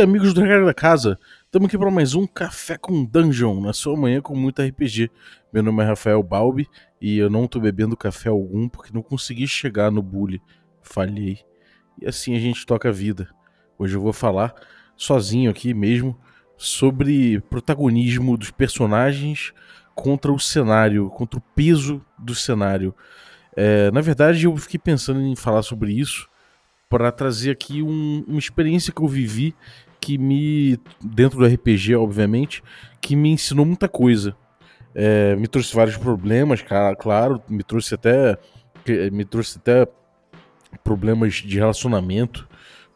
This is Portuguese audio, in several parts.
dia, amigos do Regra da Casa. Estamos aqui para mais um Café com Dungeon, na sua manhã com muito RPG. Meu nome é Rafael Balbi e eu não estou bebendo café algum porque não consegui chegar no bully. Falhei. E assim a gente toca a vida. Hoje eu vou falar sozinho aqui mesmo sobre protagonismo dos personagens contra o cenário, contra o peso do cenário. É, na verdade, eu fiquei pensando em falar sobre isso para trazer aqui um, uma experiência que eu vivi que me, dentro do RPG, obviamente, que me ensinou muita coisa. É, me trouxe vários problemas, claro, me trouxe até me trouxe até problemas de relacionamento,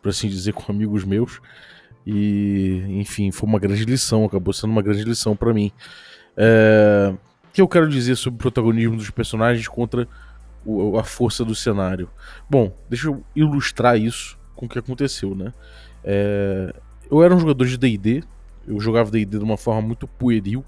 por assim dizer, com amigos meus. E, enfim, foi uma grande lição, acabou sendo uma grande lição para mim. É, o que eu quero dizer sobre o protagonismo dos personagens contra o, a força do cenário? Bom, deixa eu ilustrar isso com o que aconteceu, né? É, eu era um jogador de D&D, eu jogava D&D de uma forma muito pueril,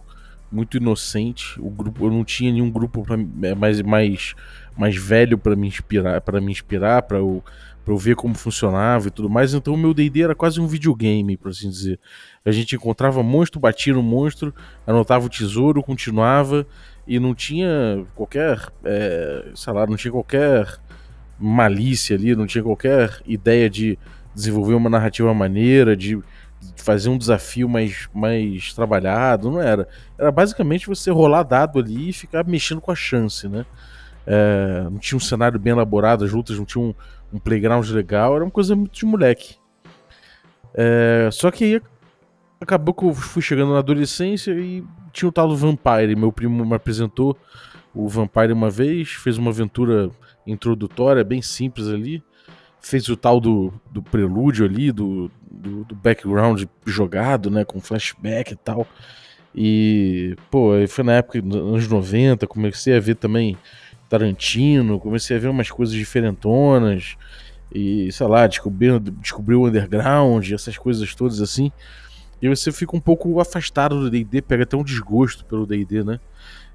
muito inocente. O grupo, eu não tinha nenhum grupo pra, é, mais, mais, mais velho para me inspirar, para me inspirar, para eu, pra eu ver como funcionava e tudo mais. Então o meu D&D era quase um videogame, por assim dizer. A gente encontrava monstro, batia no monstro, anotava o tesouro, continuava e não tinha qualquer, é, sei lá, não tinha qualquer malícia ali, não tinha qualquer ideia de desenvolver uma narrativa maneira, de fazer um desafio mais, mais trabalhado, não era. Era basicamente você rolar dado ali e ficar mexendo com a chance, né? É, não tinha um cenário bem elaborado, as lutas não tinham um, um playground legal, era uma coisa muito de moleque. É, só que aí acabou que eu fui chegando na adolescência e tinha o tal do Vampire. Meu primo me apresentou o Vampire uma vez, fez uma aventura introdutória, bem simples ali. Fez o tal do, do prelúdio ali, do, do, do background jogado, né? Com flashback e tal. E, pô, foi na época dos anos 90, comecei a ver também Tarantino, comecei a ver umas coisas diferentonas. E, sei lá, descobri, descobri o underground, essas coisas todas assim. E você fica um pouco afastado do DD, pega até um desgosto pelo DD, né?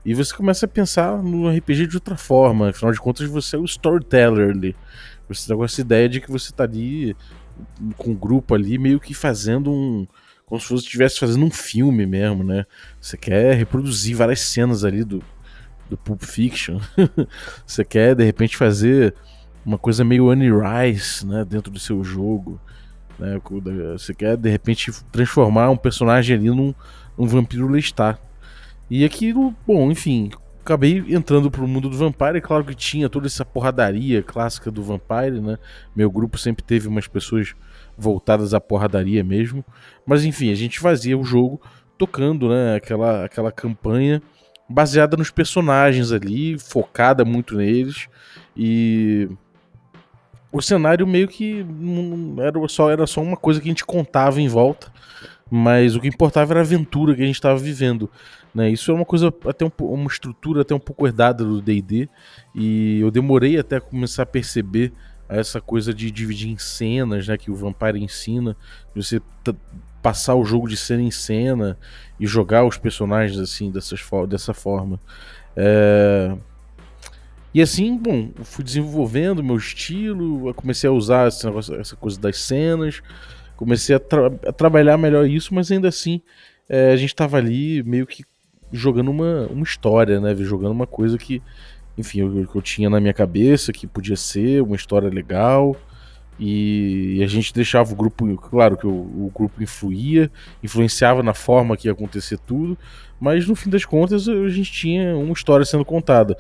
E você começa a pensar no RPG de outra forma. Afinal de contas, você é o storyteller ali. Você tá com essa ideia de que você tá ali com um grupo ali, meio que fazendo um. Como se você estivesse fazendo um filme mesmo, né? Você quer reproduzir várias cenas ali do, do Pulp Fiction. você quer, de repente, fazer uma coisa meio Annie Rice, né? Dentro do seu jogo. Né? Você quer, de repente, transformar um personagem ali num, num vampiro Lestat. E aquilo, bom, enfim, acabei entrando pro mundo do Vampire. É claro que tinha toda essa porradaria clássica do Vampire, né? Meu grupo sempre teve umas pessoas voltadas à porradaria mesmo. Mas enfim, a gente fazia o jogo tocando, né? Aquela, aquela campanha baseada nos personagens ali, focada muito neles. E o cenário meio que era só, era só uma coisa que a gente contava em volta, mas o que importava era a aventura que a gente estava vivendo. Né? Isso é uma coisa, até um, uma estrutura até um pouco herdada do DD, e eu demorei até começar a perceber essa coisa de dividir em cenas, né, que o Vampire ensina, de você passar o jogo de cena em cena e jogar os personagens assim dessas, dessa forma. É... E assim, bom, fui desenvolvendo meu estilo, comecei a usar negócio, essa coisa das cenas, comecei a, tra a, trabalhar melhor isso, mas ainda assim é, a gente estava ali meio que jogando uma, uma história, né? Jogando uma coisa que, enfim, eu, eu tinha na minha cabeça, que podia ser uma história legal. E, e a gente deixava o grupo, claro que o, o, grupo influía, influenciava na forma que ia acontecer tudo, mas no fim das contas a gente tinha uma história sendo contada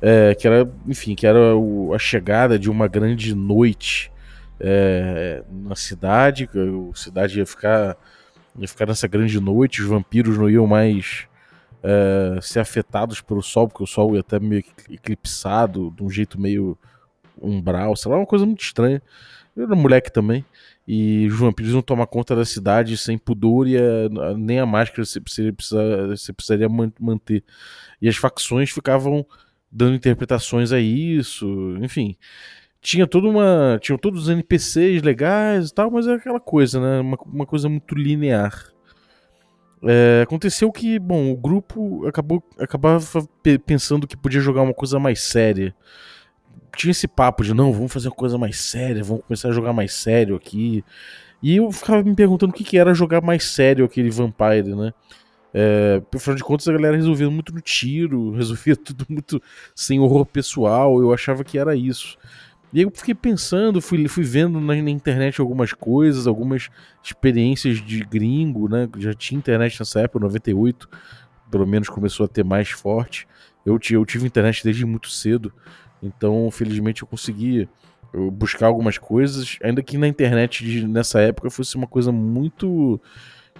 é, que era, enfim, que era o, a chegada de uma grande noite é, na cidade, a cidade ia ficar, ia ficar nessa grande noite, os vampiros não iam mais é, ser afetados pelo sol, porque o sol ia até meio eclipsado, de um jeito meio umbral, sei lá, uma coisa muito estranha. Eu era moleque também. E os vampiros iam tomar conta da cidade sem pudor e a, nem a máscara você, precisa, você precisaria manter. E as facções ficavam dando interpretações a isso, enfim. Tinha toda uma. Tinham todos os NPCs legais e tal, mas é aquela coisa, né? Uma, uma coisa muito linear. É, aconteceu que, bom, o grupo acabou acabava pensando que podia jogar uma coisa mais séria. Tinha esse papo de não, vamos fazer uma coisa mais séria, vamos começar a jogar mais sério aqui. E eu ficava me perguntando o que, que era jogar mais sério aquele Vampire, né? É, afinal de contas, a galera resolvia muito no tiro, resolvia tudo muito sem horror pessoal. Eu achava que era isso. E eu fiquei pensando, fui, fui vendo na, na, internet algumas coisas, algumas experiências de gringo, né? Já tinha internet nessa época, 98, pelo menos começou a ter mais forte. Eu, eu tive internet desde muito cedo, então felizmente eu consegui buscar algumas coisas, ainda que na internet de, nessa época fosse uma coisa muito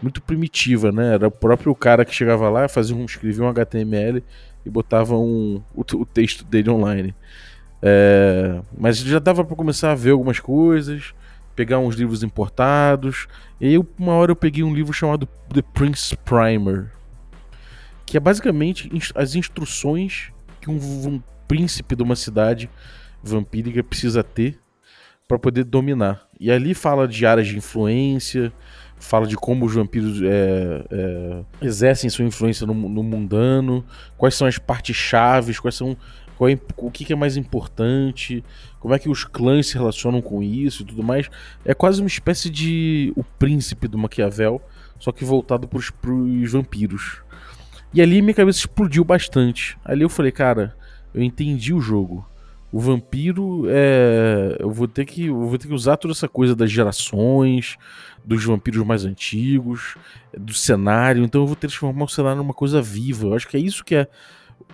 muito primitiva, né? Era o próprio cara que chegava lá, fazia um, escrevia um HTML e botava um, o, o texto dele online. É, mas já dava para começar a ver algumas coisas, pegar uns livros importados. E aí, uma hora eu peguei um livro chamado The Prince Primer, que é basicamente as instruções que um, um príncipe de uma cidade vampírica precisa ter para poder dominar. E ali fala de áreas de influência, fala de como os vampiros é, é, exercem sua influência no, no, mundano, quais são as partes chaves, quais são é, o que, que, é mais importante, como é que os clãs se relacionam com isso e tudo mais. É quase uma espécie de o príncipe do Maquiavel, só que voltado para os vampiros. E ali minha cabeça explodiu bastante. Ali eu falei, cara, eu entendi o jogo o vampiro é. Eu vou ter que. Eu vou ter que usar toda essa coisa das gerações, dos vampiros mais antigos, do cenário. Então eu vou transformar o cenário numa coisa viva. Eu acho que é isso que é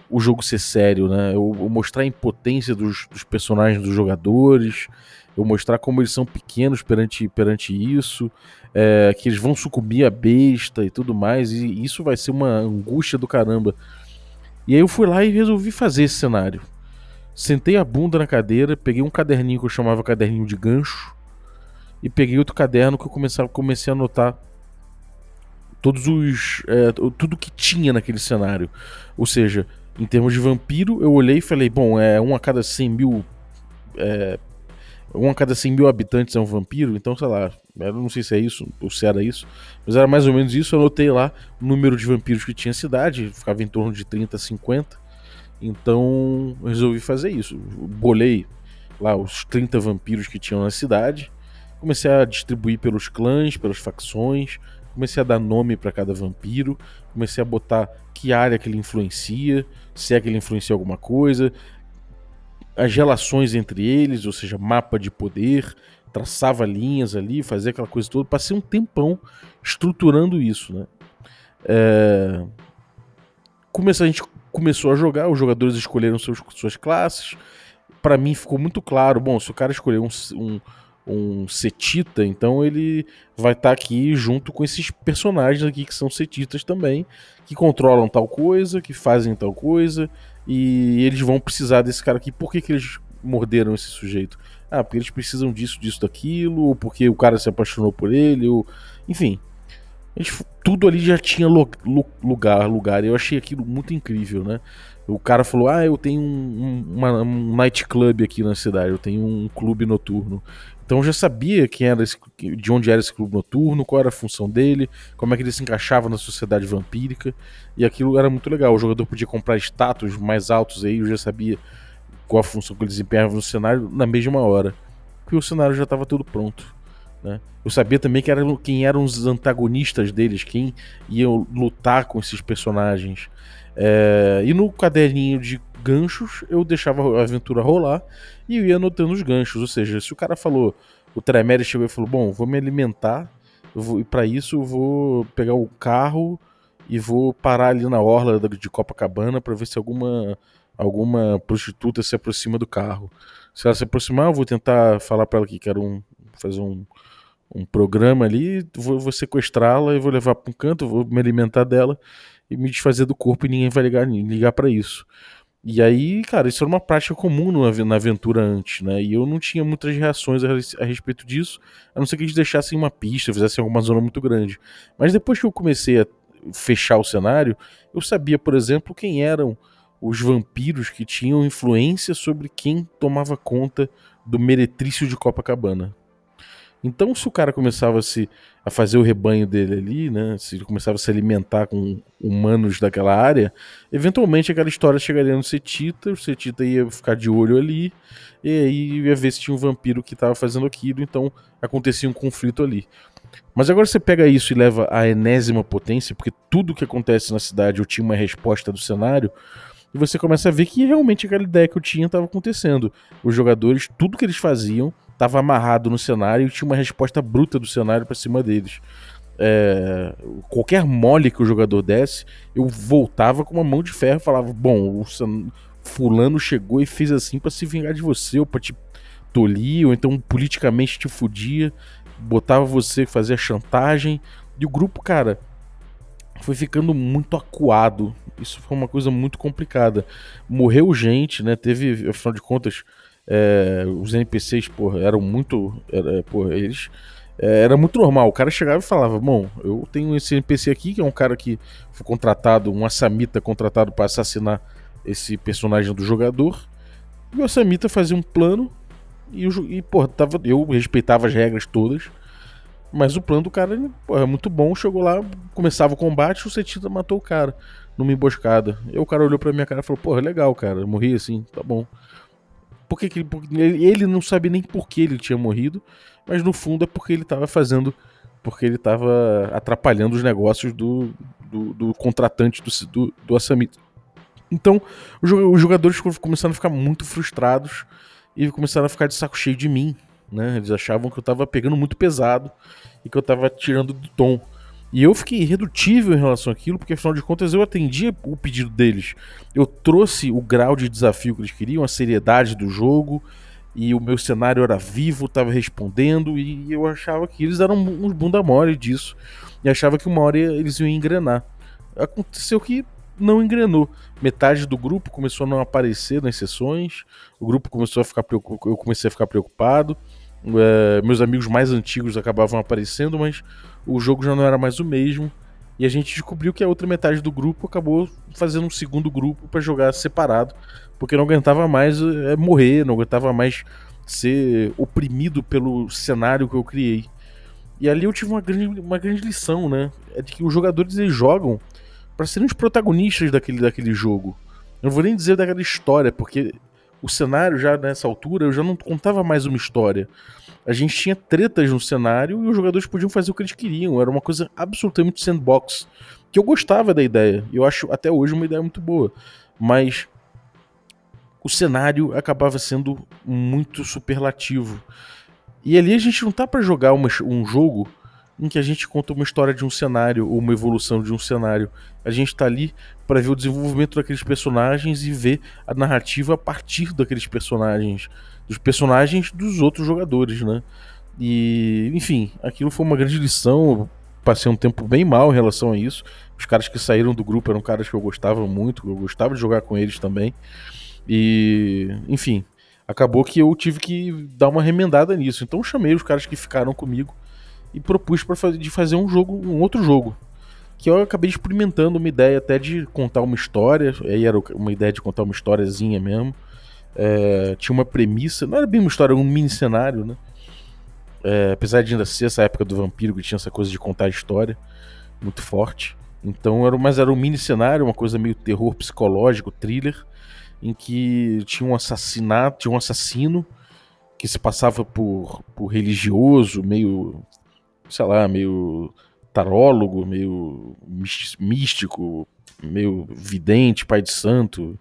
o jogo ser sério, né? Eu, eu mostrar a impotência dos, dos, personagens dos jogadores, eu mostrar como eles são pequenos perante, perante isso, é, que eles vão sucumbir à besta e tudo mais, e isso vai ser uma angústia do caramba. E aí eu fui lá e resolvi fazer esse cenário. Sentei a bunda na cadeira, peguei um caderninho que eu chamava caderninho de gancho e peguei outro caderno que eu comecei, comecei a anotar todos os é, tudo que tinha naquele cenário. Ou seja, em termos de vampiro, eu olhei e falei, bom, é um a cada 100 mil é, um a cada 100 mil habitantes é um vampiro, então sei lá, eu não sei se é isso ou se era isso, mas era mais ou menos isso. Eu anotei lá o número de vampiros que tinha cidade, ficava em torno de 30 a 50. Então resolvi fazer isso. Bolei lá os 30 vampiros que tinham na cidade, comecei a distribuir pelos clãs, pelas facções, comecei a dar nome para cada vampiro, comecei a botar que área que ele influencia, se é que ele influencia alguma coisa, as relações entre eles, ou seja, mapa de poder, traçava linhas ali, fazia aquela coisa toda. Passei um tempão estruturando isso, né? É... Começou, a gente começou a jogar, os jogadores escolheram seus, suas classes. Para mim ficou muito claro, bom, se o cara escolher um, um, um setita, então ele vai estar tá aqui junto com esses personagens aqui que são setitas também, que controlam tal coisa, que fazem tal coisa, e eles vão precisar desse cara aqui. Por que, que eles morderam esse sujeito? Ah, porque eles precisam disso, disso, daquilo, ou porque o cara se apaixonou por ele, ou... enfim tudo ali já tinha lugar, lugar. Eu achei aquilo muito incrível, né? O cara falou: Ah, eu tenho um, uma, um nightclub aqui na cidade, eu tenho um clube noturno. Então eu já sabia quem era esse, de onde era esse clube noturno, qual era a função dele, como é que ele se encaixava na sociedade vampírica. E aquilo era muito legal. O jogador podia comprar status mais altos aí, eu já sabia qual a função que ele desempenhava no cenário na mesma hora. Porque o cenário já estava tudo pronto. Né? Eu sabia também que era, quem eram os antagonistas deles, quem ia lutar com esses personagens. É, e no caderninho de ganchos eu deixava a aventura rolar e eu ia anotando os ganchos. Ou seja, se o cara falou, o Tremere chegou e falou: Bom, vou me alimentar, e para isso eu vou pegar o carro e vou parar ali na orla de Copacabana para ver se alguma alguma prostituta se aproxima do carro. Se ela se aproximar, eu vou tentar falar para ela que quero um, fazer um, um programa ali, vou, vou sequestrá-la e vou levar para um canto, vou me alimentar dela e me desfazer do corpo e ninguém vai ligar, ligar para isso. E aí, cara, isso era uma prática comum na aventura antes, né? E eu não tinha muitas reações a, a respeito disso, a não ser que eles deixassem uma pista, fizessem alguma zona muito grande. Mas depois que eu comecei a fechar o cenário, eu sabia, por exemplo, quem eram os vampiros que tinham influência sobre quem tomava conta do meretrício de Copacabana. Então, se o cara começava a, se, a fazer o rebanho dele ali, né? Se ele começava a se alimentar com humanos daquela área, eventualmente aquela história chegaria no Setita, o Setita ia ficar de olho ali, e aí ia ver se tinha um vampiro que estava fazendo aquilo, então acontecia um conflito ali. Mas agora você pega isso e leva à enésima potência, porque tudo que acontece na cidade eu tinha uma resposta do cenário, e você começa a ver que realmente aquela ideia que eu tinha estava acontecendo. Os jogadores, tudo que eles faziam estava amarrado no cenário e tinha uma resposta bruta do cenário para cima deles. É, qualquer mole que o jogador desse, eu voltava com uma mão de ferro e falava: Bom, o fulano chegou e fez assim para se vingar de você, ou pra te tolir, ou então politicamente te fudia, botava você, fazia chantagem. E o grupo, cara, foi ficando muito acuado. Isso foi uma coisa muito complicada. Morreu gente, né? Teve, afinal de contas, é, os NPCs, porra, eram muito. Era, porra, eles. É, era muito normal. O cara chegava e falava: Bom, eu tenho esse NPC aqui, que é um cara que foi contratado, um Assamita contratado para assassinar esse personagem do jogador. E o Assamita fazia um plano. E, e porra, tava, eu respeitava as regras todas. Mas o plano do cara porra, é muito bom. Chegou lá, começava o combate, o Setita matou o cara numa emboscada. E o cara olhou pra minha cara e falou: Porra, legal, cara. Morri assim, tá bom. Porque que ele, não sabe nem por que ele tinha morrido, mas no fundo é porque ele estava fazendo. Porque ele estava atrapalhando os negócios do, do, do contratante do, do, do Assamita. Então, os jogadores começaram a ficar muito frustrados e começaram a ficar de saco cheio de mim. Né? Eles achavam que eu estava pegando muito pesado e que eu estava tirando do tom. E eu fiquei irredutível em relação àquilo, porque afinal de contas eu atendi o pedido deles. Eu trouxe o grau de desafio que eles queriam, a seriedade do jogo, e o meu cenário era vivo, estava respondendo, e eu achava que eles eram uns bunda mole disso, e achava que uma hora eles iam engrenar. Aconteceu que não engrenou. Metade do grupo começou a não aparecer nas sessões, o grupo começou a ficar preocupado, eu comecei a ficar preocupado. É, meus amigos mais antigos acabavam aparecendo, mas o jogo já não era mais o mesmo. E a gente descobriu que a outra metade do grupo acabou fazendo um segundo grupo para jogar separado, porque não aguentava mais é, morrer, não aguentava mais ser oprimido pelo cenário que eu criei. E ali eu tive uma grande, uma grande lição, né? É de que os jogadores eles jogam para serem os protagonistas daquele, daquele jogo. Eu não vou nem dizer daquela história, porque o cenário já nessa altura eu já não contava mais uma história a gente tinha tretas no cenário e os jogadores podiam fazer o que eles queriam. Era uma coisa absolutamente sandbox. Que eu gostava da ideia. Eu acho até hoje uma ideia muito boa. Mas o cenário acabava sendo muito superlativo. E ali a gente não tá para jogar uma, um jogo em que a gente conta uma história de um cenário ou uma evolução de um cenário. A gente tá ali para ver o desenvolvimento daqueles personagens e ver a narrativa a partir daqueles personagens dos personagens dos outros jogadores, né? E, enfim, aquilo foi uma grande lição. Eu passei um tempo bem mal em relação a isso. Os caras que saíram do grupo eram caras que eu gostava muito, eu gostava de jogar com eles também. E, enfim, acabou que eu tive que dar uma remendada nisso. Então chamei os caras que ficaram comigo e propus para fazer, de fazer um jogo, um outro jogo. Que eu acabei experimentando uma ideia até de contar uma história. Aí era uma ideia de contar uma historiazinha mesmo. É, tinha uma premissa, não era bem uma história, era um mini cenário, né? É, apesar de ainda ser essa época do vampiro que tinha essa coisa de contar história muito forte. Então era, mas era um mini cenário, uma coisa meio terror psicológico, thriller, em que tinha um assassinato, tinha um assassino que se passava por, por religioso, meio, sei lá, meio tarólogo, meio místico, meio vidente, pai de santo,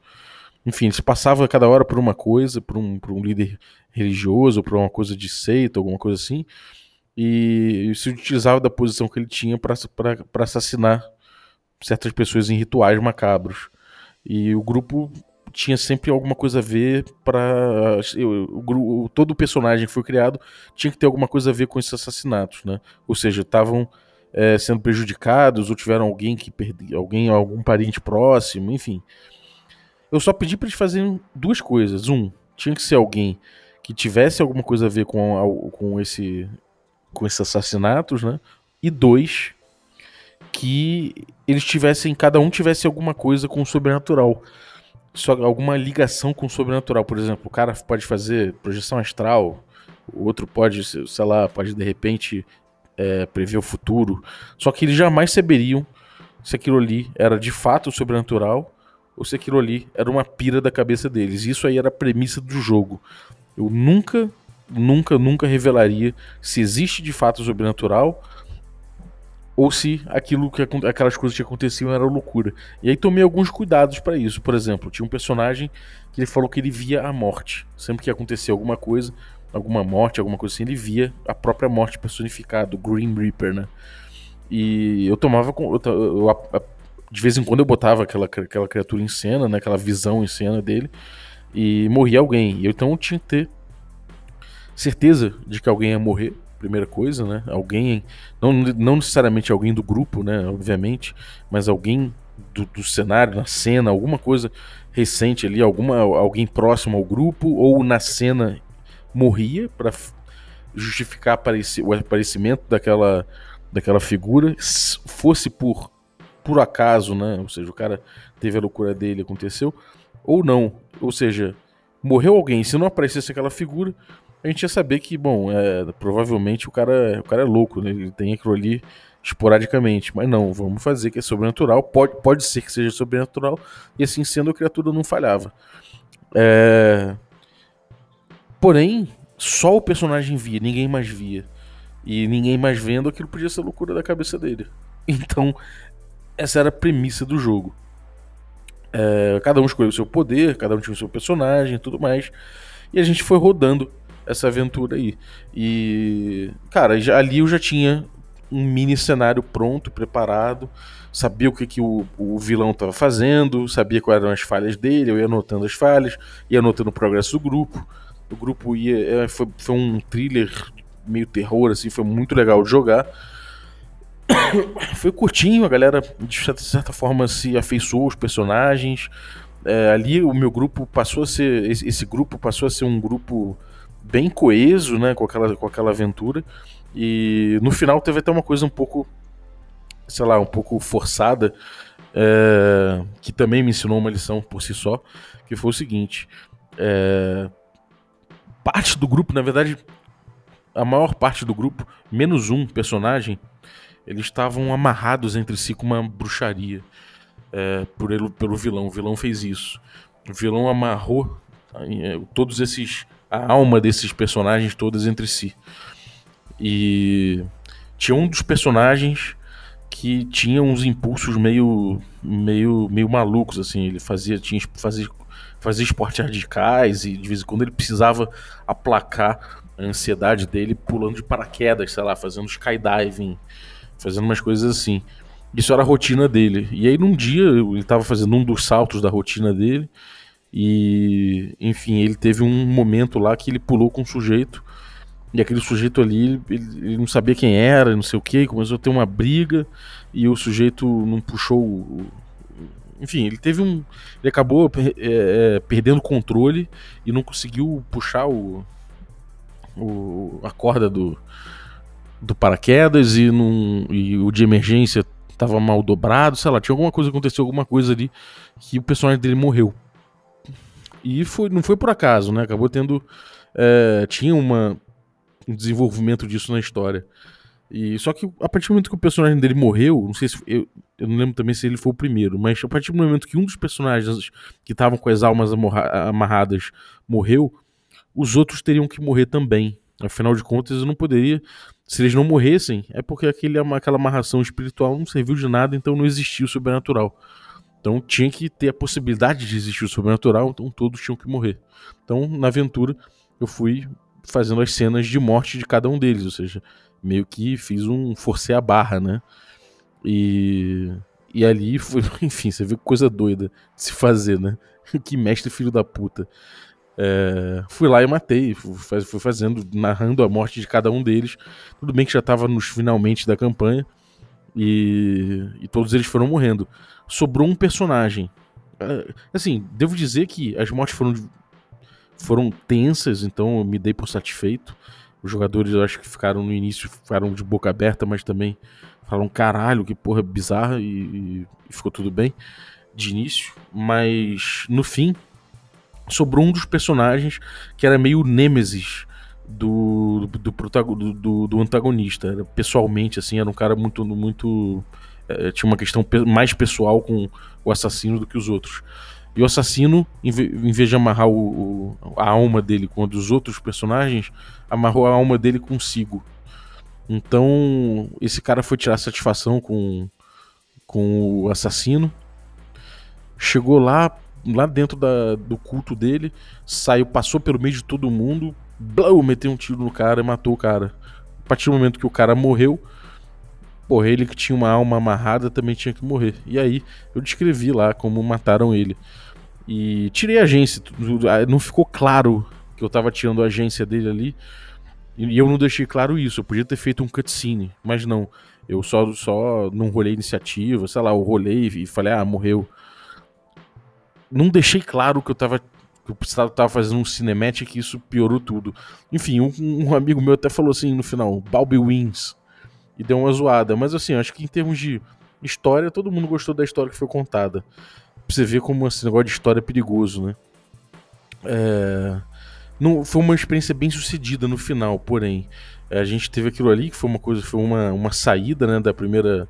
enfim, se passava cada hora por uma coisa, por um, por um líder religioso, por uma coisa de seita, alguma coisa assim, e, e se utilizava da posição que ele tinha para assassinar certas pessoas em rituais macabros. E o grupo tinha sempre alguma coisa a ver para todo o personagem que foi criado tinha que ter alguma coisa a ver com esses assassinatos, né? Ou seja, estavam é, sendo prejudicados ou tiveram alguém que perdeu, alguém, algum parente próximo, enfim. Eu só pedi para eles fazerem duas coisas. Um, tinha que ser alguém que tivesse alguma coisa a ver com, com, esse, com esses assassinatos, né? E dois, que eles tivessem, cada um tivesse alguma coisa com o sobrenatural. Só alguma ligação com o sobrenatural. Por exemplo, o cara pode fazer projeção astral, o outro pode, sei lá, pode de repente é, prever o futuro. Só que eles jamais saberiam se aquilo ali era de fato sobrenatural ou se aquilo ali era uma pira da cabeça deles. Isso aí era a premissa do jogo. Eu nunca, nunca, nunca revelaria se existe de fato sobrenatural ou se aquilo que aquelas coisas que aconteciam era loucura. E aí tomei alguns cuidados para isso. Por exemplo, tinha um personagem que ele falou que ele via a morte. Sempre que acontecia alguma coisa, alguma morte, alguma coisa assim, ele via a própria morte personificada, o Green Reaper, né? E eu tomava eu, eu, eu, de vez em quando eu botava aquela, aquela criatura em cena, né, aquela visão em cena dele e morria alguém. E então eu tinha que ter certeza de que alguém ia morrer primeira coisa, né? Alguém, não, não necessariamente alguém do grupo, né? Obviamente, mas alguém do, do cenário, na cena, alguma coisa recente ali, alguma, alguém próximo ao grupo ou na cena morria para justificar o aparecimento daquela, daquela figura, fosse por por acaso, né? Ou seja, o cara teve a loucura dele, aconteceu, ou não. Ou seja, morreu alguém, se não aparecesse aquela figura, a gente ia saber que, bom, é, provavelmente o cara, o cara é louco, né? Ele tem aquilo ali esporadicamente. Mas não, vamos fazer que é sobrenatural. Pode, pode ser que seja sobrenatural. E assim sendo, a criatura não falhava. É... Porém, só o personagem via, ninguém mais via. E ninguém mais vendo, aquilo podia ser loucura da cabeça dele. Então, essa era a premissa do jogo. É, cada um escolheu o seu poder, cada um tinha o seu personagem e tudo mais. E a gente foi rodando essa aventura aí. E, cara, já, ali eu já tinha um mini cenário pronto, preparado, sabia o que, que o, o vilão estava fazendo, sabia quais eram as falhas dele, eu ia anotando as falhas, ia anotando o progresso do grupo. O grupo ia. É, foi, foi um thriller meio terror, assim, foi muito legal de jogar. foi curtinho, a galera de certa forma se afeiçoou aos personagens. É, ali o meu grupo passou a ser. Esse, esse grupo passou a ser um grupo bem coeso, né, com aquela, com aquela aventura. E no final teve até uma coisa um pouco, sei lá, um pouco forçada, é, que também me ensinou uma lição por si só, que foi o seguinte: é, parte do grupo, na verdade, a maior parte do grupo, menos um personagem, eles estavam amarrados entre si com uma bruxaria é, por ele, pelo vilão. O vilão fez isso. O vilão amarrou é, todos esses a alma desses personagens todas entre si. E tinha um dos personagens que tinha uns impulsos meio meio meio malucos assim, ele fazia tinha fazia fazia esportes radicais e de vez em quando ele precisava aplacar a ansiedade dele pulando de paraquedas, sei lá, fazendo skydiving, fazendo umas coisas assim. Isso era a rotina dele. E aí num dia ele estava fazendo um dos saltos da rotina dele e, enfim, ele teve um momento lá que ele pulou com um sujeito. E aquele sujeito ali, ele, ele não sabia quem era, não sei o que, começou a ter uma briga e o sujeito não puxou. O, enfim, ele teve um. Ele acabou é, é, perdendo controle e não conseguiu puxar o, o, a corda do, do paraquedas e, num, e o de emergência estava mal dobrado, sei lá, tinha alguma coisa, aconteceu alguma coisa ali que o personagem dele morreu. E foi, não foi por acaso, né? Acabou tendo. É, tinha uma, um desenvolvimento disso na história. E só que a partir do momento que o personagem dele morreu, não sei se eu, eu não lembro também se ele foi o primeiro, mas a partir do momento que um dos personagens que estavam com as almas amarradas morreu, os outros teriam que morrer também. Afinal de contas, eu não poderia. Se eles não morressem, é porque aquele, aquela amarração espiritual não serviu de nada, então não existia o sobrenatural. Então tinha que ter a possibilidade de existir o sobrenatural, então todos tinham que morrer. Então, na aventura, eu fui fazendo as cenas de morte de cada um deles, ou seja, meio que fiz um forcei a barra, né? E e ali foi, enfim, você vê que coisa doida de se fazer, né? que mestre filho da puta. É, fui lá e matei, fui, fazendo, narrando a morte de cada um deles. Tudo bem que já estava nos finalmente da campanha e, e todos eles foram morrendo sobrou um personagem. Uh, assim, devo dizer que as mortes foram, foram tensas, então eu me dei por satisfeito. Os jogadores, eu acho que ficaram no início, ficaram de boca aberta, mas também falaram: caralho, que porra bizarra, e, e ficou tudo bem de início. Mas no fim, sobrou um dos personagens que era meio Nêmesis do, do, do, do, antagonista. Era, pessoalmente, assim, era um cara muito. muito é, tinha uma questão mais pessoal com o assassino do que os outros. E o assassino, em vez de amarrar o, o, a alma dele com a dos outros personagens, amarrou a alma dele consigo. Então, esse cara foi tirar satisfação com, com o assassino. Chegou lá, lá dentro da, do culto dele, saiu, passou pelo meio de todo mundo, blau, meteu um tiro no cara e matou o cara. A partir do momento que o cara morreu, porra, ele que tinha uma alma amarrada também tinha que morrer. E aí eu descrevi lá como mataram ele. E tirei a agência, não ficou claro que eu tava tirando a agência dele ali. E eu não deixei claro isso, eu podia ter feito um cutscene, mas não. Eu só, só não rolei iniciativa, sei lá, eu rolei e falei, ah, morreu. Não deixei claro que eu tava. Que eu precisava tava fazendo um cinematic que isso piorou tudo. Enfim, um, um, amigo meu até falou assim no final, Balbi wins. E deu uma zoada. Mas assim, acho que em termos de história, todo mundo gostou da história que foi contada. Pra você ver como esse negócio de história é perigoso, né? É não, foi uma experiência bem sucedida no final, porém. A gente teve aquilo ali que foi uma coisa, foi uma, uma saída né, da primeira.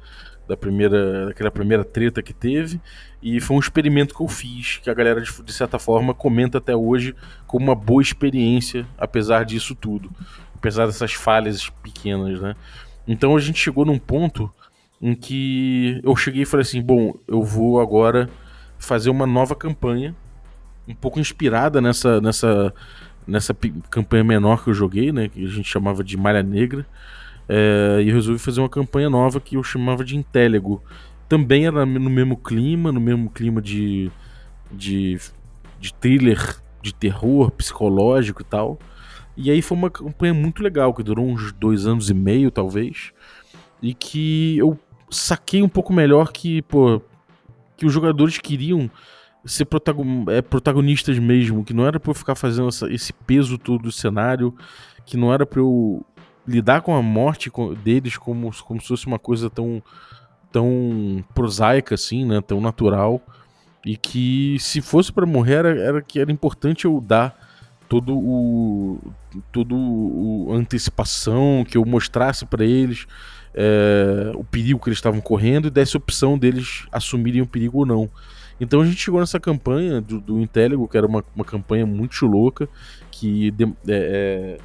Da primeira. daquela primeira treta que teve. E foi um experimento que eu fiz, que a galera, de, de certa forma, comenta até hoje como uma boa experiência, apesar disso tudo. Apesar dessas falhas pequenas, né? Então a gente chegou num ponto em que eu cheguei e falei assim: bom, eu vou agora fazer uma nova campanha, um pouco inspirada nessa, nessa nessa campanha menor que eu joguei, né, que a gente chamava de Malha Negra, é, e resolvi fazer uma campanha nova que eu chamava de Intélego. Também era no mesmo clima, no mesmo clima de, de, de thriller, de terror psicológico e tal. E aí foi uma campanha muito legal, que durou uns dois anos e meio, talvez, e que eu saquei um pouco melhor que, pô, que os jogadores queriam ser protagon, é, protagonistas mesmo, que não era pra eu ficar fazendo essa, esse peso todo do cenário, que não era pra eu lidar com a morte deles como, como se fosse uma coisa tão, tão prosaica assim, né, tão natural, e que se fosse para morrer era, era que era importante eu dar todo o todo o antecipação que eu mostrasse para eles é, o perigo que eles estavam correndo e desse opção deles assumirem o perigo ou não. Então a gente chegou nessa campanha do, do Inteligo, que era uma, uma campanha muito louca, que de, é,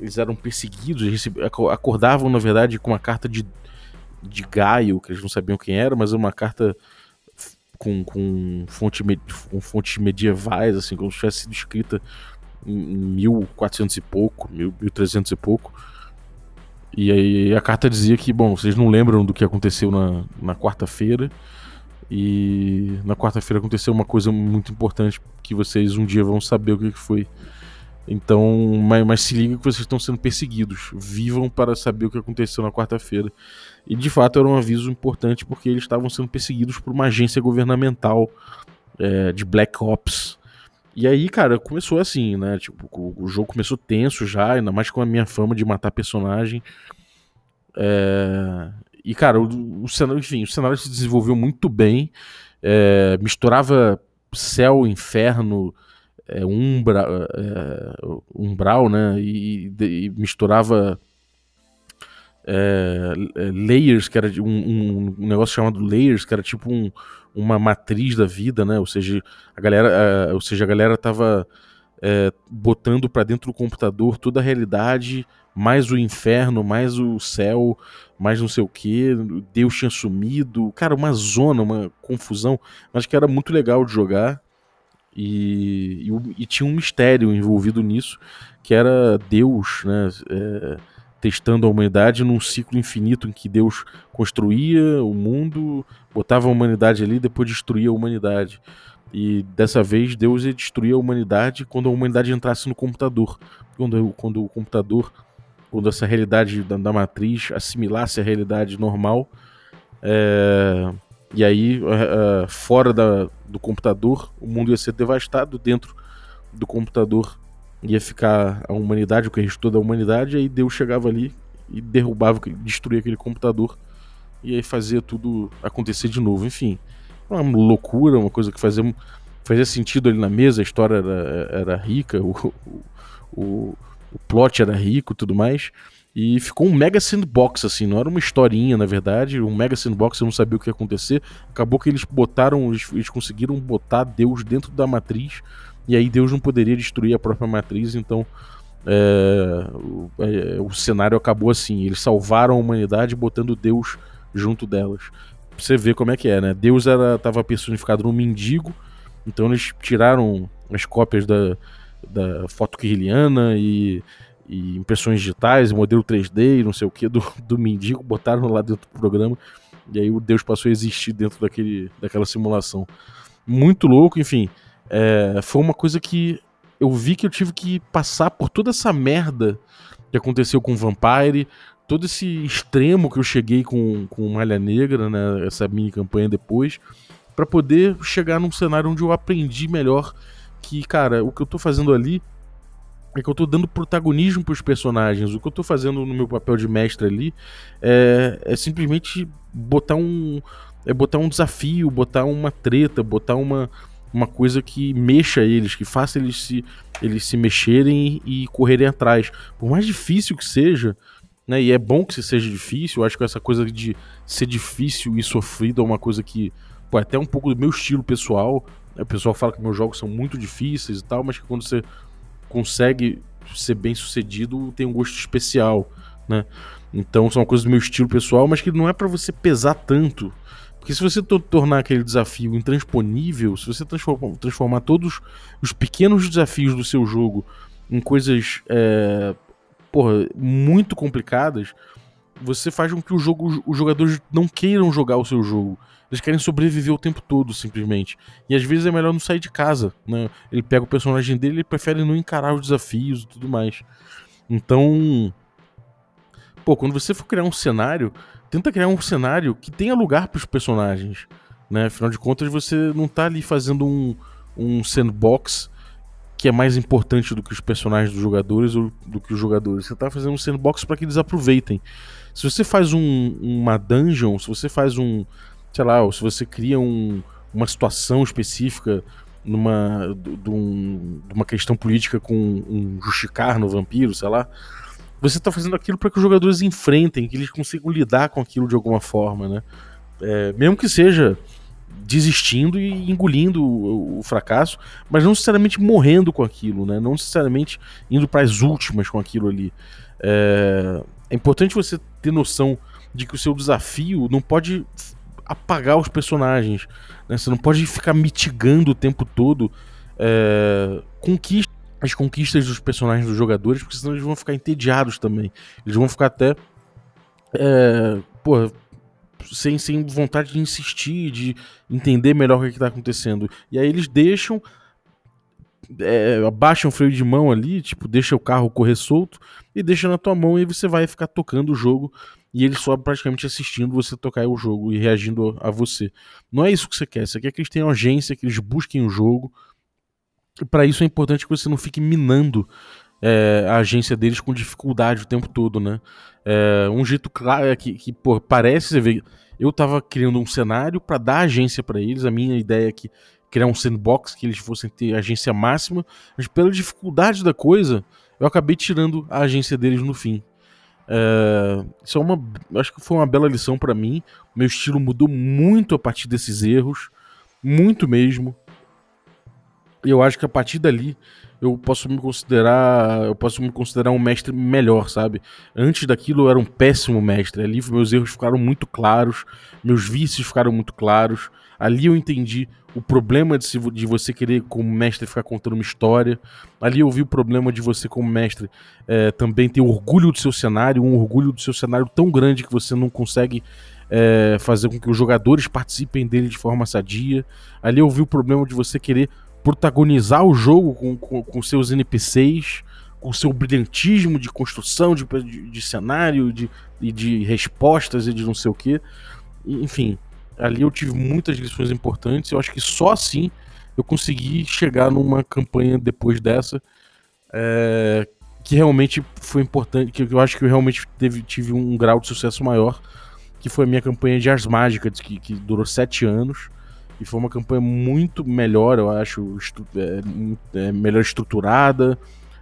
eles eram perseguidos, acordavam, na verdade, com uma carta de, de Gaio, que eles não sabiam quem era, mas uma carta com, com, fonte, com fontes medievais, assim, como se tivesse sido escrita em 1400 e pouco, 1300 e pouco. E aí a carta dizia que, bom, vocês não lembram do que aconteceu na, na quarta-feira, e na quarta-feira aconteceu uma coisa muito importante que vocês um dia vão saber o que foi. Então, mas, mas se liga que vocês estão sendo perseguidos. Vivam para saber o que aconteceu na quarta-feira. E de fato era um aviso importante porque eles estavam sendo perseguidos por uma agência governamental é, de Black Ops. E aí, cara, começou assim, né? Tipo, o, o jogo começou tenso já, ainda mais com a minha fama de matar personagem. É, e, cara, o, o, cenário, enfim, o cenário se desenvolveu muito bem. É, misturava céu, inferno, é, umbra, é, umbral, né? E, e misturava é, é, layers, que era um, um, negócio chamado layers, que era tipo um, uma matriz da vida, né? Ou seja, a galera, ou seja, a galera tava é, botando para dentro do computador toda a realidade, mais o inferno, mais o céu, mais não sei o que, Deus tinha sumido, cara, uma zona, uma confusão, mas que era muito legal de jogar e, e, e tinha um mistério envolvido nisso, que era Deus, né, é, testando a humanidade num ciclo infinito em que Deus construía o mundo, botava a humanidade ali, depois destruía a humanidade. E dessa vez Deus ia destruir a humanidade quando a humanidade entrasse no computador. Quando, quando o computador quando essa realidade da, da matriz assimilasse a realidade normal. É, e aí, é, fora da, do computador, o mundo ia ser devastado, dentro do computador ia ficar a humanidade, o que restou da humanidade, e aí Deus chegava ali e derrubava, destruía aquele computador, e aí fazia tudo acontecer de novo. Enfim, uma loucura, uma coisa que fazia, fazia sentido ali na mesa, a história era, era rica, o, o, o plot era rico tudo mais. E ficou um mega sandbox, assim, não era uma historinha, na verdade, um mega sandbox, eu não sabia o que ia acontecer. Acabou que eles botaram, eles, conseguiram botar Deus dentro da matriz, e aí Deus não poderia destruir a própria matriz, então é, o, é, o, cenário acabou assim. Eles salvaram a humanidade botando Deus junto delas. Pra você ver como é que é, né? Deus era, tava personificado num mendigo, então eles tiraram as cópias da, da foto kirliana e e impressões digitais, modelo 3D e não sei o que do, do mendigo, botaram lá dentro do programa e aí o Deus passou a existir dentro daquele, daquela simulação. Muito louco, enfim. É, foi uma coisa que eu vi que eu tive que passar por toda essa merda que aconteceu com Vampire, todo esse extremo que eu cheguei com, com Malha Negra, né, essa mini campanha depois, para poder chegar num cenário onde eu aprendi melhor que, cara, o que eu tô fazendo ali é que eu tô dando protagonismo pros personagens. O que eu tô fazendo no meu papel de mestre ali é, é simplesmente botar um. É botar um desafio, botar uma treta, botar uma, uma coisa que mexa eles, que faça eles se, eles se mexerem e correrem atrás. Por mais difícil que seja, né? E é bom que seja difícil, eu acho que essa coisa de ser difícil e sofrido é uma coisa que. Pô, é até um pouco do meu estilo pessoal. O pessoal fala que meus jogos são muito difíceis e tal, mas que quando você consegue ser bem sucedido tem um gosto especial, né? Então são coisas do meu estilo pessoal, mas que não é para você pesar tanto. Porque se você tornar aquele desafio intransponível, se você transformar, transformar todos os pequenos desafios do seu jogo em coisas é, porra, muito complicadas, você faz com que o jogo, os jogadores não queiram jogar o seu jogo. Eles querem sobreviver o tempo todo, simplesmente. E às vezes é melhor não sair de casa, né? Ele pega o personagem dele e prefere não encarar os desafios e tudo mais. Então, pô, quando você for criar um cenário, tenta criar um cenário que tenha lugar para os personagens, né? Afinal de contas, você não tá ali fazendo um, um sandbox que é mais importante do que os personagens dos jogadores ou do que os jogadores. Você tá fazendo um sandbox para que eles aproveitem. Se você faz um, uma dungeon, se você faz um, sei lá, ou se você cria um, uma situação específica numa de, um, uma questão política com um justicar no vampiro, sei lá, você está fazendo aquilo para que os jogadores enfrentem, que eles consigam lidar com aquilo de alguma forma, né? É, mesmo que seja desistindo e engolindo o, o, fracasso, mas não necessariamente morrendo com aquilo, né? Não necessariamente indo para as últimas com aquilo ali. É, é importante você ter noção de que o seu desafio não pode apagar os personagens. Né? Você não pode ficar mitigando o tempo todo é, conquista, as conquistas dos personagens dos jogadores, porque senão eles vão ficar entediados também. Eles vão ficar até. É, porra, sem, sem vontade de insistir, de entender melhor o que está acontecendo. E aí eles deixam. É, abaixam o freio de mão ali, tipo, deixa o carro correr solto e deixa na tua mão e você vai ficar tocando o jogo e ele só praticamente assistindo você tocar o jogo e reagindo a você. Não é isso que você quer, você quer que eles tenham agência, que eles busquem o jogo. E para isso é importante que você não fique minando é, a agência deles com dificuldade o tempo todo, né? É, um jeito claro é que, que pô, parece, você vê, eu tava criando um cenário para dar agência para eles, a minha ideia é que criar um sandbox que eles fossem ter agência máxima, mas pela dificuldade da coisa, eu acabei tirando a agência deles no fim. É, isso é uma, acho que foi uma bela lição para mim. Meu estilo mudou muito a partir desses erros, muito mesmo. E eu acho que a partir dali eu posso me considerar, eu posso me considerar um mestre melhor, sabe? Antes daquilo eu era um péssimo mestre. Ali meus erros ficaram muito claros, meus vícios ficaram muito claros. Ali eu entendi o problema de, se, de você querer, como mestre, ficar contando uma história. Ali eu vi o problema de você, como mestre, é, também ter orgulho do seu cenário, um orgulho do seu cenário tão grande que você não consegue é, fazer com que os jogadores participem dele de forma sadia. Ali eu vi o problema de você querer protagonizar o jogo com, com, com seus NPCs, com seu brilhantismo de construção, de, de, de cenário, de, de respostas e de não sei o que. Enfim, ali eu tive muitas lições importantes. Eu acho que só assim eu consegui chegar numa campanha depois dessa é, que realmente foi importante, que eu acho que eu realmente teve, tive um grau de sucesso maior, que foi a minha campanha de Ars Mágicas, que, que durou sete anos. E foi uma campanha muito melhor, eu acho, é, é melhor estruturada,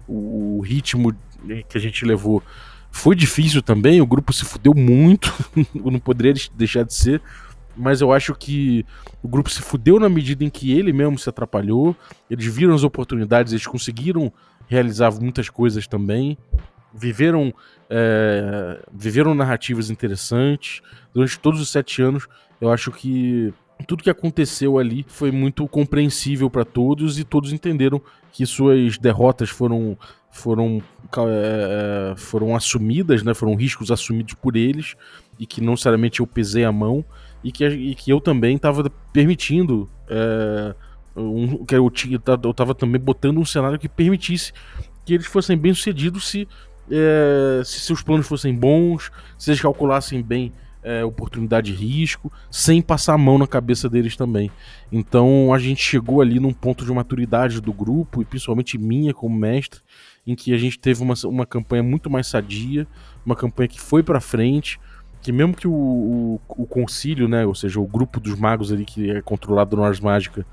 o, o ritmo que a gente levou foi difícil também, o grupo se fudeu muito, não poderia deixar de ser, mas eu acho que o grupo se fudeu na medida em que ele mesmo se atrapalhou, eles viram as oportunidades, eles conseguiram realizar muitas coisas também, viveram, é, viveram narrativas interessantes durante todos os sete anos. Eu acho que tudo que aconteceu ali foi muito compreensível para todos e todos entenderam que suas derrotas foram foram é, foram assumidas, né? Foram riscos assumidos por eles e que não necessariamente eu pesei a mão e que, e que eu também estava permitindo é, um, que eu, eu estava também botando um cenário que permitisse que eles fossem bem sucedidos se é, se seus planos fossem bons, se eles calculassem bem é, oportunidade e risco, sem passar a mão na cabeça deles também. Então a gente chegou ali num ponto de maturidade do grupo, e principalmente minha como mestre, em que a gente teve uma, uma campanha muito mais sadia, uma campanha que foi para frente, que mesmo que o, o, o, concílio, né, ou seja, o grupo dos magos ali que é controlado no Ars Mágica,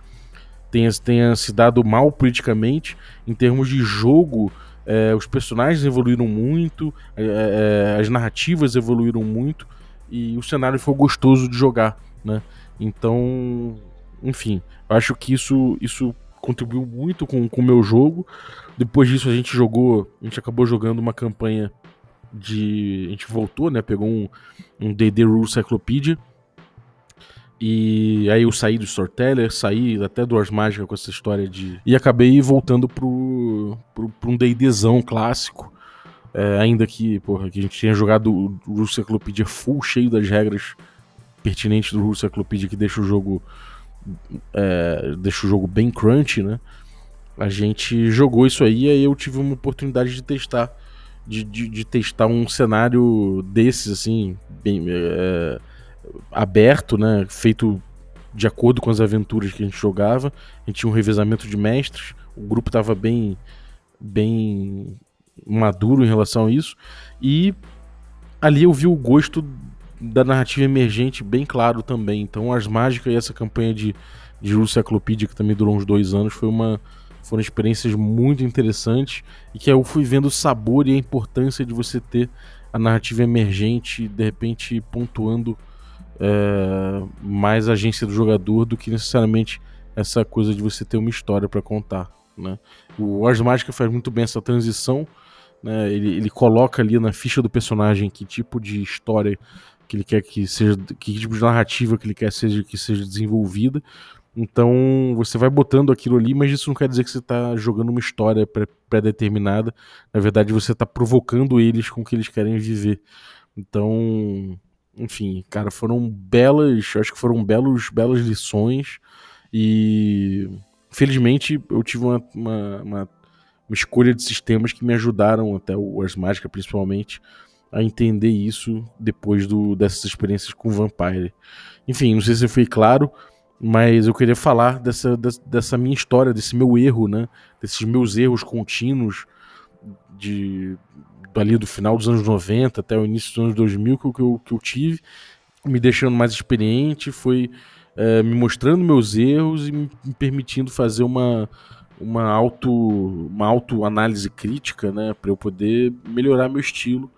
tenha, tenha se dado mal politicamente, em termos de jogo, é, os personagens evoluíram muito, é, é, as narrativas evoluíram muito e o cenário foi gostoso de jogar, né? Então, enfim, acho que isso, isso contribuiu muito com o meu jogo. Depois disso a gente jogou, a gente acabou jogando uma campanha de, a gente voltou, né? Pegou um um D&D Rules Cyclopedia e aí eu saí do Storyteller, saí até do Ars Mágica com essa história de. E acabei voltando pro, pro, pro um DDzão clássico. É, ainda que, porra, que a gente tinha jogado o Rule Cyclopedia full, cheio das regras pertinentes do Rule Cyclopedia que deixa o jogo. É, deixa o jogo bem crunch, né? A gente jogou isso aí e aí eu tive uma oportunidade de testar. De, de, de testar um cenário desses, assim, bem. É, aberto, né? Feito de acordo com as aventuras que a gente jogava. A gente tinha um revezamento de mestres. O grupo estava bem, bem maduro em relação a isso. E ali eu vi o gosto da narrativa emergente bem claro também. Então, as mágicas e essa campanha de, de Júlio Cyclopedia, que também durou uns dois anos, foi uma, foram experiências muito interessantes e que eu fui vendo o sabor e a importância de você ter a narrativa emergente, de repente pontuando é, mais agência do jogador do que necessariamente essa coisa de você ter uma história para contar. Né? O Ars Magica faz muito bem essa transição. Né? Ele, ele coloca ali na ficha do personagem que tipo de história que ele quer que seja, que tipo de narrativa que ele quer seja, que seja desenvolvida. Então você vai botando aquilo ali, mas isso não quer dizer que você está jogando uma história pré-determinada. Na verdade, você está provocando eles com o que eles querem viver. Então enfim, cara, foram belas, acho que foram belos, belas lições e felizmente eu tive uma, uma, uma, uma escolha de sistemas que me ajudaram, até o Ars Magica principalmente, a entender isso depois do, dessas experiências com Vampire. Enfim, não sei se foi claro, mas eu queria falar dessa, dessa minha história, desse meu erro, né? Desses meus erros contínuos de ali do final dos anos 90 até o início dos anos 2000 que eu, que eu tive, me deixando mais experiente, foi é, me mostrando meus erros e me permitindo fazer uma, uma auto uma autoanálise crítica, né, para eu poder melhorar meu estilo.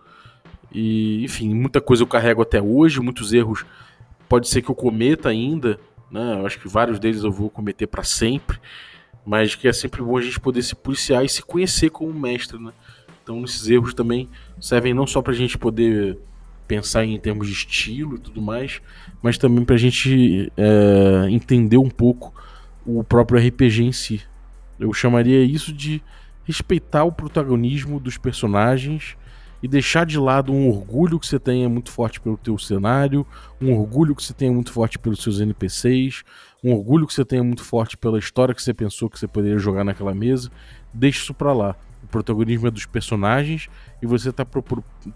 E, enfim, muita coisa eu carrego até hoje, muitos erros pode ser que eu cometa ainda, né? Eu acho que vários deles eu vou cometer para sempre, mas que é sempre bom a gente poder se policiar e se conhecer como mestre, né? Então, esses erros também servem não só para a gente poder pensar em termos de estilo e tudo mais, mas também para a gente é, entender um pouco o próprio RPG em si. Eu chamaria isso de respeitar o protagonismo dos personagens e deixar de lado um orgulho que você tenha muito forte pelo teu cenário, um orgulho que você tenha muito forte pelos seus NPCs, um orgulho que você tenha muito forte pela história que você pensou que você poderia jogar naquela mesa. Deixe isso para lá protagonismo é dos personagens e você tá,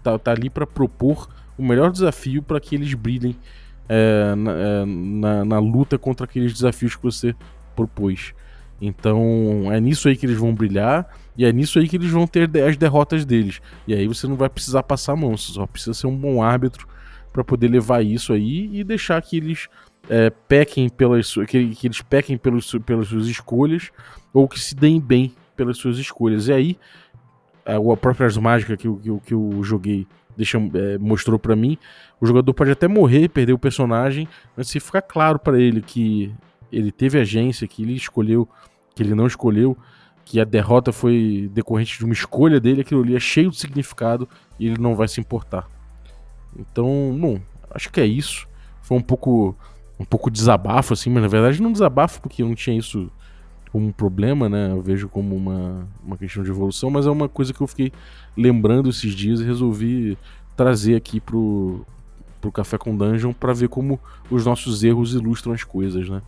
tá, tá ali para propor o melhor desafio para que eles brilhem é, na, é, na, na, luta contra aqueles desafios que você propôs. Então é nisso aí que eles vão brilhar e é nisso aí que eles vão ter as derrotas deles. E aí você não vai precisar passar a mão, você só precisa ser um bom árbitro para poder levar isso aí e deixar que eles é, pequem pelas que, que eles pequem pelos, pelas suas escolhas ou que se deem bem pelas suas escolhas. E aí a própria mágica que, que, que eu joguei deixa, é, mostrou para mim, o jogador pode até morrer, perder o personagem, mas se ficar claro para ele que ele teve agência, que ele escolheu, que ele não escolheu, que a derrota foi decorrente de uma escolha dele, aquilo ali é cheio de significado e ele não vai se importar. Então, bom, acho que é isso. Foi um pouco um pouco desabafo assim, mas na verdade não desabafo porque eu não tinha isso como um problema, né? Eu vejo como uma, uma questão de evolução, mas é uma coisa que eu fiquei lembrando esses dias e resolvi trazer aqui pro, pro Café com Dungeon para ver como os nossos erros ilustram as coisas, né?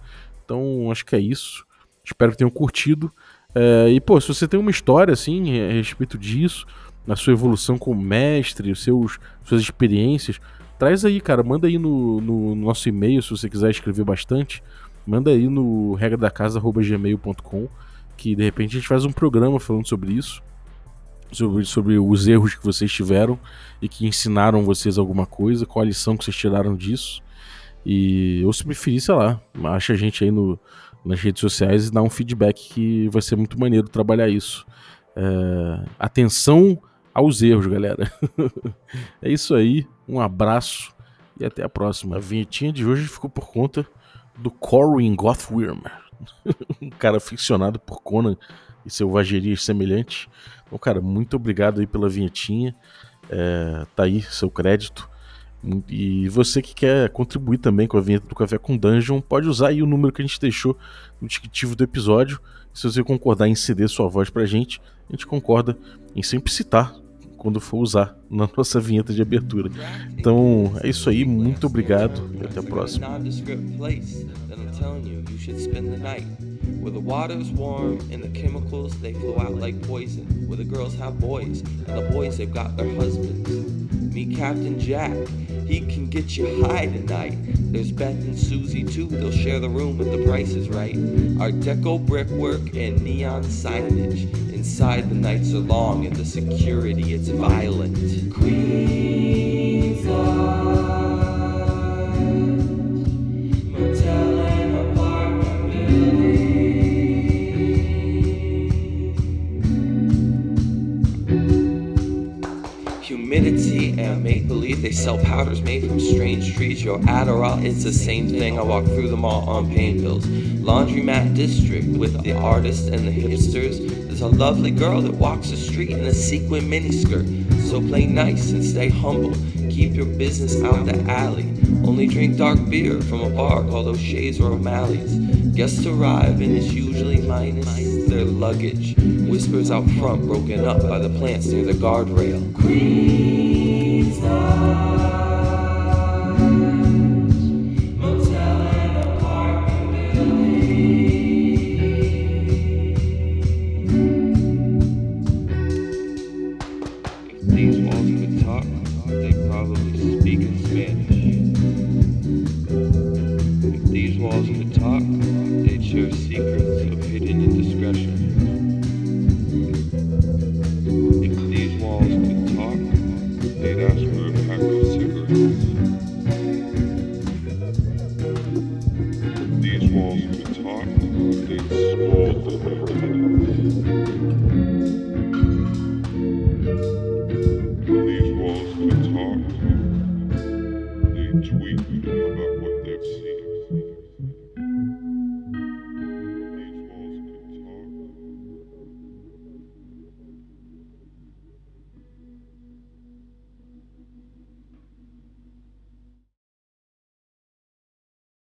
Então, acho que é isso. Espero que tenham curtido. É, e, pô, se você tem uma história, assim, a respeito disso, na sua evolução como mestre, os seus, suas experiências, traz aí, cara. Manda aí no, no nosso e-mail, se você quiser escrever bastante manda aí no regra da casa@gmail.com que de repente a gente faz um programa falando sobre isso, sobre, sobre os erros que vocês tiveram e que ensinaram vocês alguma coisa, qual a lição que vocês tiraram disso. E ou se preferir, sei lá, acha a gente aí no, nas redes sociais e dá um feedback que vai ser muito maneiro trabalhar isso. É, atenção aos erros, galera. é isso aí, um abraço e até a próxima. A vinhetinha de hoje ficou por conta do Corwin Gothworm, um cara aficionado por Conan e selvagerias semelhantes. Então, cara, muito obrigado aí pela vinhetinha. É, tá aí seu crédito. E você que quer contribuir também com a vinheta do Café com Dungeon, pode usar aí o número que a gente deixou no descritivo do episódio. Se você concordar em ceder sua voz pra gente, a gente concorda em sempre citar quando for usar na nossa vinheta de abertura. Então é isso aí, muito obrigado e até a próxima. Where the water's warm and the chemicals they flow out like poison. Where the girls have boys and the boys they've got their husbands. Meet Captain Jack, he can get you high tonight. There's Beth and Susie too, they'll share the room if the price is right. Art Deco brickwork and neon signage. Inside the nights are long and the security it's violent. Queens humidity and make believe they sell powders made from strange trees. Your Adderall, it's the same thing. I walk through them all on pain pills. Laundromat district with the artists and the hipsters. A lovely girl that walks the street in a sequin miniskirt. So play nice and stay humble. Keep your business out the alley. Only drink dark beer from a bar called O'Shea's or O'Malley's. Guests arrive and it's usually minus their luggage. Whispers out front broken up by the plants near the guardrail. Queen's